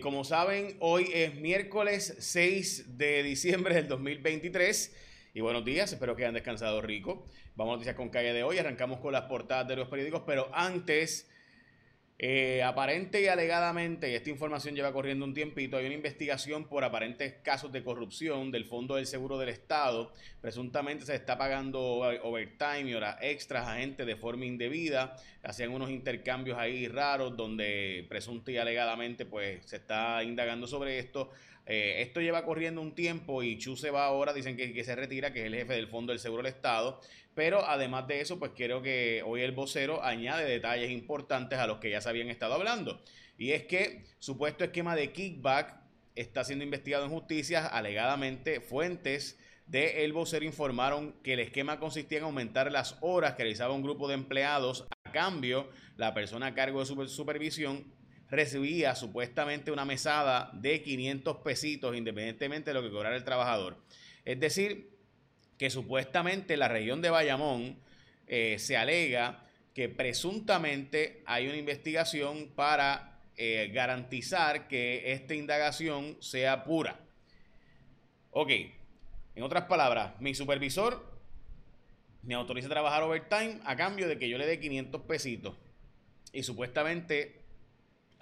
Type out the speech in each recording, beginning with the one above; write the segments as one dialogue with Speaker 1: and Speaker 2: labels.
Speaker 1: Como saben, hoy es miércoles 6 de diciembre del 2023. Y buenos días, espero que hayan descansado rico. Vamos a noticias con calle de hoy. Arrancamos con las portadas de los periódicos, pero antes eh, aparente y alegadamente, y esta información lleva corriendo un tiempito, hay una investigación por aparentes casos de corrupción del Fondo del Seguro del Estado. Presuntamente se está pagando overtime y horas extras a gente de forma indebida. Hacían unos intercambios ahí raros donde presunta y alegadamente pues se está indagando sobre esto. Eh, esto lleva corriendo un tiempo y Chu se va ahora, dicen que, se retira, que es el jefe del Fondo del Seguro del Estado. Pero además de eso, pues creo que hoy el vocero añade detalles importantes a los que ya se habían estado hablando. Y es que supuesto esquema de kickback está siendo investigado en justicia. Alegadamente, fuentes de El Vocero informaron que el esquema consistía en aumentar las horas que realizaba un grupo de empleados. A cambio, la persona a cargo de supervisión recibía supuestamente una mesada de 500 pesitos independientemente de lo que cobrara el trabajador. Es decir, que supuestamente la región de Bayamón eh, se alega que presuntamente hay una investigación para eh, garantizar que esta indagación sea pura. Ok, en otras palabras, mi supervisor me autoriza a trabajar overtime a cambio de que yo le dé 500 pesitos. Y supuestamente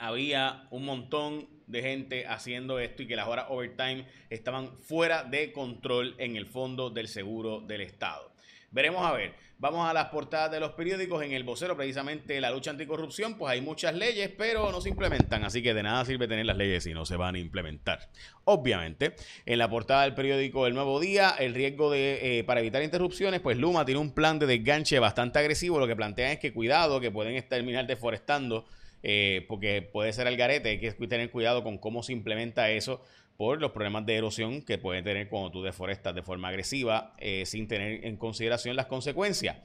Speaker 1: había un montón de gente haciendo esto y que las horas overtime estaban fuera de control en el fondo del seguro del Estado. Veremos a ver. Vamos a las portadas de los periódicos. En el vocero, precisamente la lucha anticorrupción, pues hay muchas leyes, pero no se implementan. Así que de nada sirve tener las leyes si no se van a implementar. Obviamente, en la portada del periódico El Nuevo Día, el riesgo de eh, para evitar interrupciones, pues Luma tiene un plan de desganche bastante agresivo. Lo que plantean es que cuidado, que pueden terminar deforestando eh, porque puede ser al garete, hay que tener cuidado con cómo se implementa eso por los problemas de erosión que puede tener cuando tú deforestas de forma agresiva eh, sin tener en consideración las consecuencias.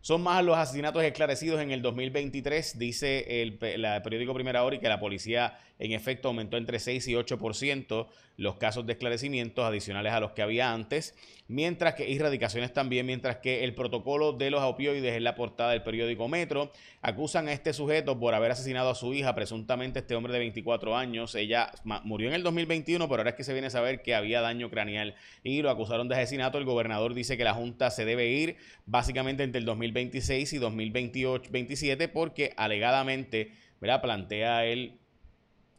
Speaker 1: Son más los asesinatos esclarecidos en el 2023, dice el, periódico Primera Hora, y que la policía en efecto aumentó entre 6 y 8% los casos de esclarecimientos adicionales a los que había antes, mientras que, y radicaciones también, mientras que el protocolo de los opioides en la portada del periódico Metro acusan a este sujeto por haber asesinado a su hija, presuntamente este hombre de 24 años. Ella murió en el 2021, pero ahora es que se viene a saber que había daño craneal y lo acusaron de asesinato. El gobernador dice que la Junta se debe ir básicamente entre el 2026 y 2028, 27 porque alegadamente, ¿verdad? plantea él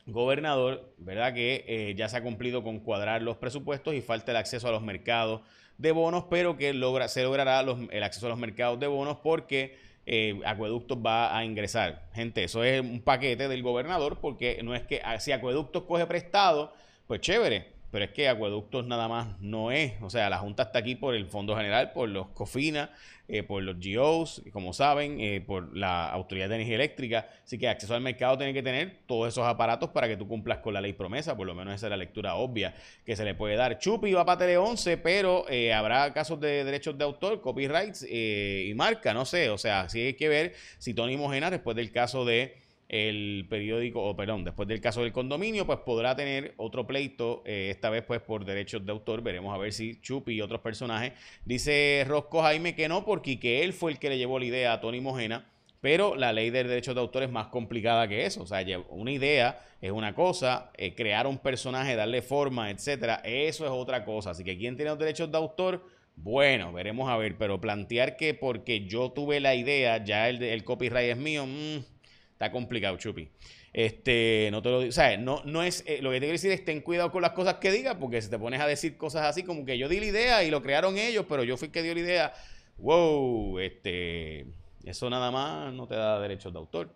Speaker 1: gobernador, ¿verdad? Que eh, ya se ha cumplido con cuadrar los presupuestos y falta el acceso a los mercados de bonos, pero que logra, se logrará el acceso a los mercados de bonos porque eh, Acueductos va a ingresar. Gente, eso es un paquete del gobernador porque no es que ah, si Acueductos coge prestado, pues chévere, pero es que acueductos nada más no es. O sea, la Junta está aquí por el Fondo General, por los COFINA, eh, por los GOs, como saben, eh, por la Autoridad de Energía Eléctrica. Así que acceso al mercado tiene que tener todos esos aparatos para que tú cumplas con la ley promesa. Por lo menos esa es la lectura obvia que se le puede dar. Chupi va para Tele 11, pero eh, habrá casos de derechos de autor, copyrights y marca, no sé. O sea, sí hay que ver si Tony Mojena, después del caso de el periódico, o perdón, después del caso del condominio, pues podrá tener otro pleito, eh, esta vez pues por derechos de autor, veremos a ver si Chupi y otros personajes. Dice Rosco Jaime que no, porque que él fue el que le llevó la idea a Tony Mojena, pero la ley del derecho de autor es más complicada que eso, o sea, una idea es una cosa, eh, crear un personaje, darle forma, etcétera, eso es otra cosa, así que ¿quién tiene los derechos de autor? Bueno, veremos a ver, pero plantear que porque yo tuve la idea, ya el, el copyright es mío, mmm, Está complicado, Chupi. Este, no te lo digo. O sea, no, no es. Eh, lo que te quiero decir es ten cuidado con las cosas que digas, porque si te pones a decir cosas así como que yo di la idea y lo crearon ellos, pero yo fui el que dio la idea. Wow, este. Eso nada más no te da derechos de autor.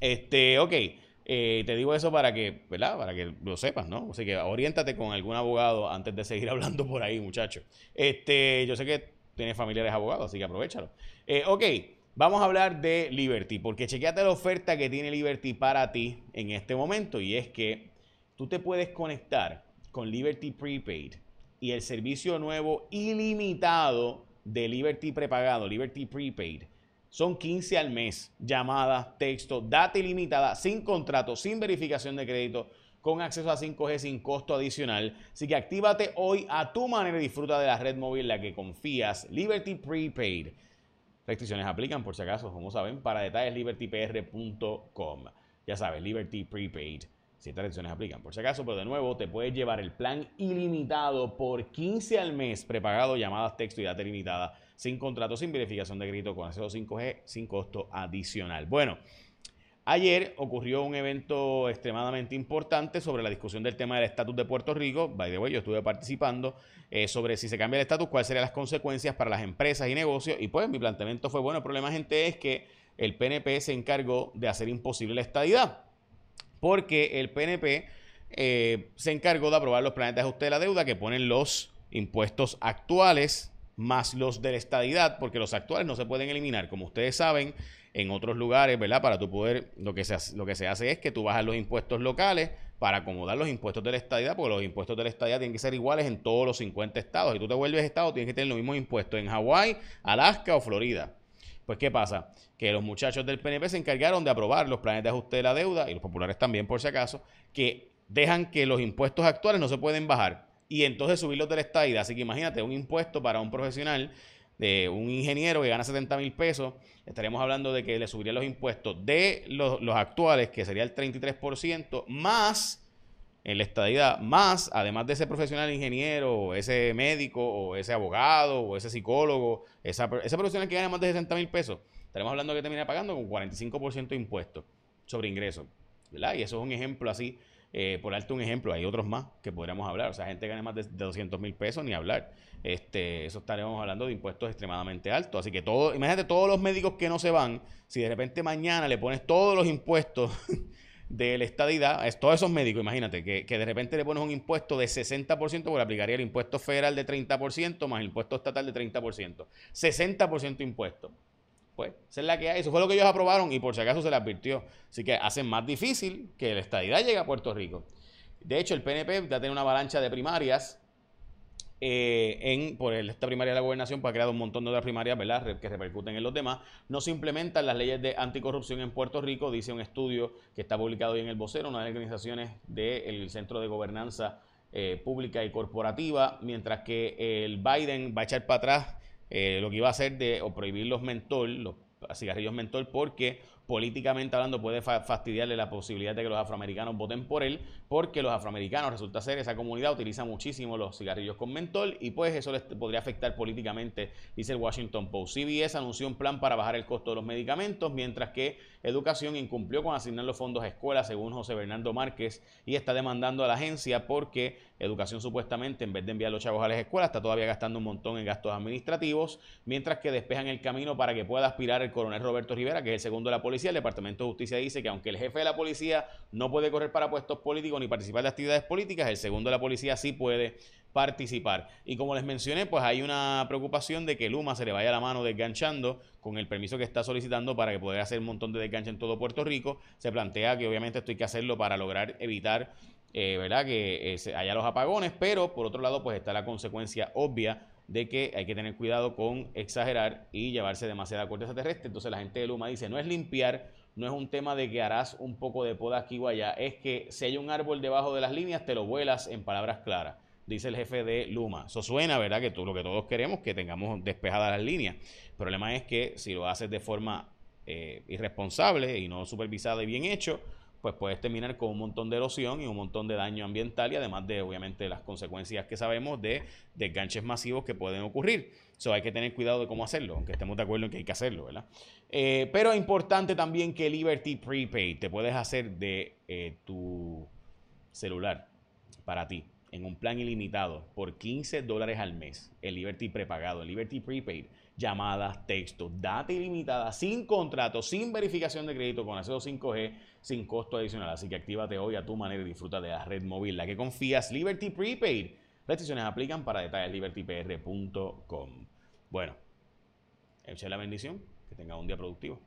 Speaker 1: Este, ok. Eh, te digo eso para que, ¿verdad? Para que lo sepas, ¿no? Así que oriéntate con algún abogado antes de seguir hablando por ahí, muchacho. Este, yo sé que tienes familiares abogados, así que aprovechalo. Eh, ok. Vamos a hablar de Liberty, porque chequeate la oferta que tiene Liberty para ti en este momento y es que tú te puedes conectar con Liberty Prepaid y el servicio nuevo ilimitado de Liberty prepagado, Liberty Prepaid. Son 15 al mes, llamadas, texto, data ilimitada, sin contrato, sin verificación de crédito, con acceso a 5G sin costo adicional. Así que actívate hoy a tu manera y disfruta de la red móvil en la que confías. Liberty Prepaid. Restricciones aplican por si acaso, como saben, para detalles libertypr.com. Ya sabes, Liberty Prepaid. Si estas restricciones aplican, por si acaso, pero de nuevo, te puedes llevar el plan ilimitado por 15 al mes, prepagado, llamadas, texto y data ilimitada, sin contrato, sin verificación de crédito con acceso 5G, sin costo adicional. Bueno. Ayer ocurrió un evento extremadamente importante sobre la discusión del tema del estatus de Puerto Rico. By the way, yo estuve participando eh, sobre si se cambia el estatus, cuáles serían las consecuencias para las empresas y negocios. Y pues mi planteamiento fue, bueno, el problema, gente, es que el PNP se encargó de hacer imposible la estadidad. Porque el PNP eh, se encargó de aprobar los planes de ajuste de la deuda que ponen los impuestos actuales más los de la estadidad, porque los actuales no se pueden eliminar. Como ustedes saben, en otros lugares, ¿verdad? Para tu poder, lo que, se lo que se hace es que tú bajas los impuestos locales para acomodar los impuestos de la estadía, porque los impuestos de la estadía tienen que ser iguales en todos los 50 estados. Si tú te vuelves estado, tienes que tener los mismos impuestos en Hawái, Alaska o Florida. Pues, ¿qué pasa? Que los muchachos del PNP se encargaron de aprobar los planes de ajuste de la deuda, y los populares también, por si acaso, que dejan que los impuestos actuales no se pueden bajar y entonces subirlos de la estadía. Así que imagínate, un impuesto para un profesional de un ingeniero que gana 70 mil pesos, estaríamos hablando de que le subiría los impuestos de los, actuales, que sería el 33%, más en la estadidad, más, además de ese profesional ingeniero, o ese médico, o ese abogado, o ese psicólogo, esa, ese profesional que gana más de 60 mil pesos, estaremos hablando de que termina pagando con 45% de impuestos sobre ingresos. ¿verdad? Y eso es un ejemplo así eh, por alto un ejemplo, hay otros más que podríamos hablar. O sea, gente que gana más de, 200 mil pesos, ni hablar. Este, eso estaremos hablando de impuestos extremadamente altos. Así que todo, imagínate todos los médicos que no se van, si de repente mañana le pones todos los impuestos de la estadidad, es todos esos médicos, imagínate, que, que, de repente le pones un impuesto de 60%, porque aplicaría el impuesto federal de 30% más el impuesto estatal de 30%. 60% impuesto pues, esa es la que hay. Eso fue lo que ellos aprobaron y por si acaso se les advirtió. Así que hacen más difícil que la estadidad llegue a Puerto Rico. De hecho, el PNP ya tiene una avalancha de primarias. Eh, en, por esta primaria de la gobernación, pues ha creado un montón de otras primarias. Que repercuten en los demás. No se implementan las leyes de anticorrupción en Puerto Rico, dice un estudio que está publicado hoy en el vocero, una de las organizaciones del Centro de Gobernanza eh, Pública y Corporativa, mientras que el Biden va a echar para atrás eh, lo que iba a hacer de o prohibir los mentol, los cigarrillos mentol, porque políticamente hablando puede fastidiarle la posibilidad de que los afroamericanos voten por él, porque los afroamericanos resulta ser esa comunidad utiliza muchísimo los cigarrillos con mentol y pues eso les podría afectar políticamente, dice el Washington Post. CBS anunció un plan para bajar el costo de los medicamentos, mientras que Educación incumplió con asignar los fondos a escuelas, según José Bernardo Márquez, y está demandando a la agencia porque Educación supuestamente, en vez de enviar los chavos a las escuelas, está todavía gastando un montón en gastos administrativos, mientras que despejan el camino para que pueda aspirar el coronel Roberto Rivera, que es el segundo de la policía. El Departamento de Justicia dice que aunque el jefe de la policía no puede correr para puestos políticos ni participar de actividades políticas, el segundo de la policía sí puede participar. Y como les mencioné, pues hay una preocupación de que Luma se le vaya la mano desganchando con el permiso que está solicitando para que pueda hacer un montón de desganche en todo Puerto Rico. Se plantea que obviamente esto hay que hacerlo para lograr evitar eh, ¿verdad? que eh, haya los apagones, pero por otro lado pues está la consecuencia obvia de que hay que tener cuidado con exagerar y llevarse demasiada corteza terrestre. Entonces la gente de Luma dice, no es limpiar, no es un tema de que harás un poco de poda aquí o allá, es que si hay un árbol debajo de las líneas, te lo vuelas en palabras claras dice el jefe de Luma. Eso suena, ¿verdad? Que tú, lo que todos queremos, que tengamos despejadas las líneas. El problema es que si lo haces de forma eh, irresponsable y no supervisada y bien hecho, pues puedes terminar con un montón de erosión y un montón de daño ambiental y además de, obviamente, las consecuencias que sabemos de desganches masivos que pueden ocurrir. Eso hay que tener cuidado de cómo hacerlo, aunque estemos de acuerdo en que hay que hacerlo, ¿verdad? Eh, pero es importante también que Liberty Prepaid te puedes hacer de eh, tu celular para ti en un plan ilimitado por 15 dólares al mes. El Liberty prepagado, el Liberty Prepaid, llamadas, textos, data ilimitada, sin contrato, sin verificación de crédito, con acceso 5G, sin costo adicional. Así que actívate hoy a tu manera y disfruta de la red móvil, la que confías, Liberty Prepaid. Restricciones aplican para detalles libertypr.com. Bueno, eche la bendición, que tenga un día productivo.